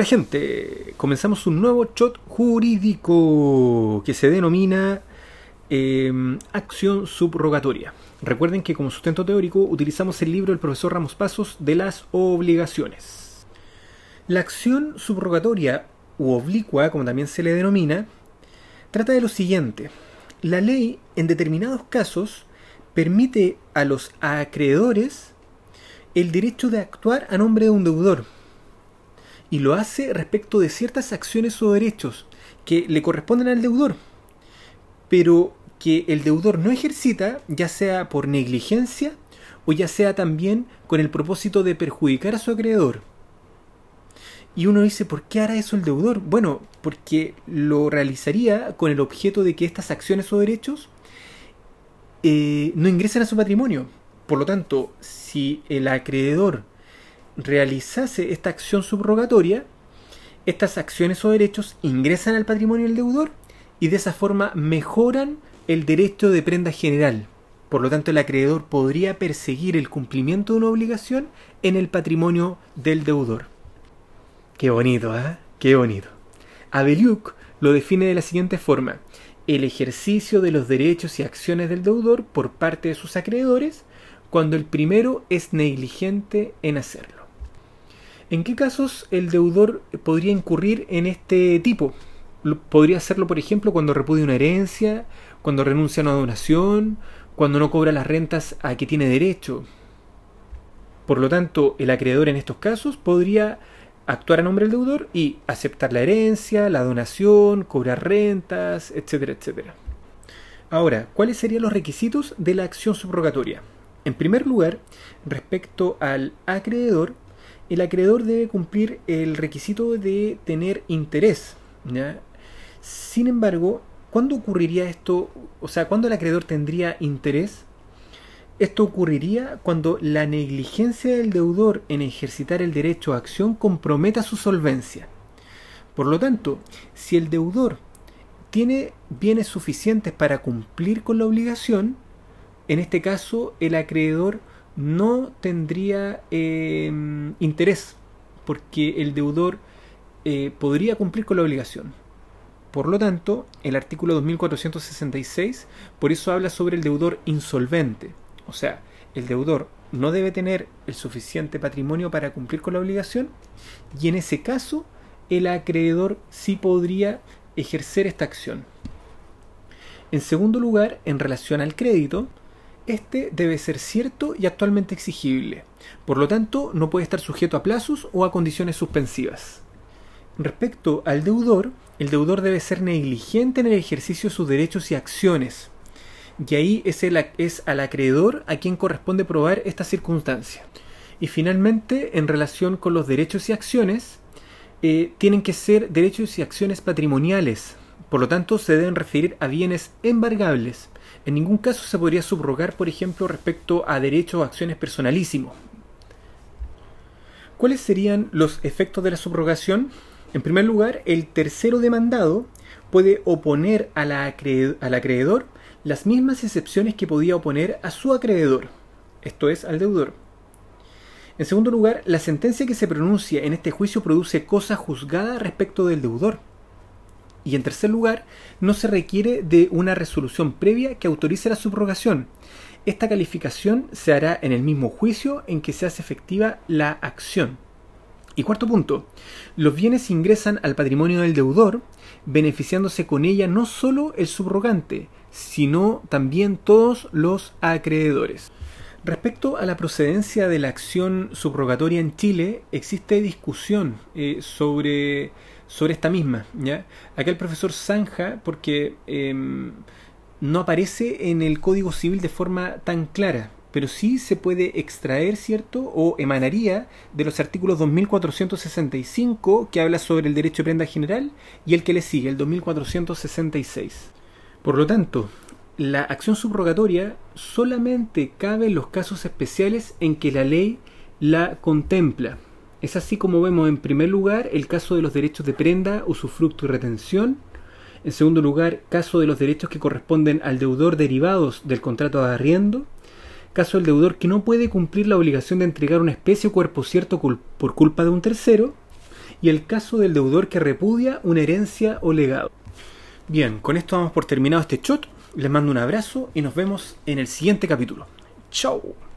Hola gente, comenzamos un nuevo shot jurídico que se denomina em, acción subrogatoria. Recuerden que como sustento teórico utilizamos el libro del profesor Ramos Pasos de las obligaciones. La acción subrogatoria u oblicua, como también se le denomina, trata de lo siguiente. La ley en determinados casos permite a los acreedores el derecho de actuar a nombre de un deudor y lo hace respecto de ciertas acciones o derechos que le corresponden al deudor, pero que el deudor no ejercita, ya sea por negligencia o ya sea también con el propósito de perjudicar a su acreedor. Y uno dice, ¿por qué hará eso el deudor? Bueno, porque lo realizaría con el objeto de que estas acciones o derechos eh, no ingresen a su patrimonio. Por lo tanto, si el acreedor realizase esta acción subrogatoria, estas acciones o derechos ingresan al patrimonio del deudor y de esa forma mejoran el derecho de prenda general. Por lo tanto, el acreedor podría perseguir el cumplimiento de una obligación en el patrimonio del deudor. Qué bonito, ¿eh? Qué bonito. Abeliuk lo define de la siguiente forma. El ejercicio de los derechos y acciones del deudor por parte de sus acreedores cuando el primero es negligente en hacerlo. ¿En qué casos el deudor podría incurrir en este tipo? Podría hacerlo, por ejemplo, cuando repudia una herencia, cuando renuncia a una donación, cuando no cobra las rentas a que tiene derecho. Por lo tanto, el acreedor en estos casos podría actuar a nombre del deudor y aceptar la herencia, la donación, cobrar rentas, etcétera, etcétera. Ahora, ¿cuáles serían los requisitos de la acción subrogatoria? En primer lugar, respecto al acreedor, el acreedor debe cumplir el requisito de tener interés. Sin embargo, ¿cuándo ocurriría esto? O sea, ¿cuándo el acreedor tendría interés? Esto ocurriría cuando la negligencia del deudor en ejercitar el derecho a acción comprometa su solvencia. Por lo tanto, si el deudor tiene bienes suficientes para cumplir con la obligación, en este caso el acreedor no tendría em, interés porque el deudor eh, podría cumplir con la obligación. Por lo tanto, el artículo 2466 por eso habla sobre el deudor insolvente. O sea, el deudor no debe tener el suficiente patrimonio para cumplir con la obligación y en ese caso el acreedor sí podría ejercer esta acción. En segundo lugar, en relación al crédito, este debe ser cierto y actualmente exigible. Por lo tanto, no puede estar sujeto a plazos o a condiciones suspensivas. Respecto al deudor, el deudor debe ser negligente en el ejercicio de sus derechos y acciones. Y ahí es, al acreedor a quien corresponde probar esta circunstancia. Y finalmente, en relación con los derechos y acciones, eh, tienen que ser derechos y acciones patrimoniales. Por lo tanto, se deben referir a bienes embargables en ningún caso se podría subrogar, por ejemplo, respecto a derechos o acciones personalísimos. ¿Cuáles serían los efectos de la subrogación? En primer lugar, el tercero demandado puede oponer al acreedor las mismas excepciones que podía oponer a su acreedor, esto es, al deudor. En segundo lugar, la sentencia que se pronuncia en este juicio produce cosa juzgada respecto del deudor. Y en tercer lugar, no se requiere de una resolución previa que autorice la subrogación. Esta calificación se hará en el mismo juicio en que se hace efectiva la acción. Y cuarto punto, los bienes ingresan al patrimonio del deudor, beneficiándose con ella no solo el subrogante, sino también todos los acreedores. Respecto a la procedencia de la acción subrogatoria en Chile, existe discusión eh, sobre sobre esta misma. ¿ya? Acá el profesor zanja porque em, no aparece en el Código Civil de forma tan clara, pero sí se puede extraer, ¿cierto? O emanaría de los artículos 2465 que habla sobre el derecho de prenda general y el que le sigue, el 2466. Por lo tanto, la acción subrogatoria solamente cabe en los casos especiales en que la ley la contempla. Es así como vemos en primer lugar el caso de los derechos de prenda, usufructo y retención. En segundo lugar, caso de los derechos que corresponden al deudor derivados del contrato de arriendo. Caso del deudor que no puede cumplir la obligación de entregar una especie o cuerpo cierto por culpa de un tercero. y el caso del deudor que repudia una herencia o legado. Bien, con esto vamos por terminado este shot. Les mando un abrazo y nos vemos en el siguiente capítulo. Chao.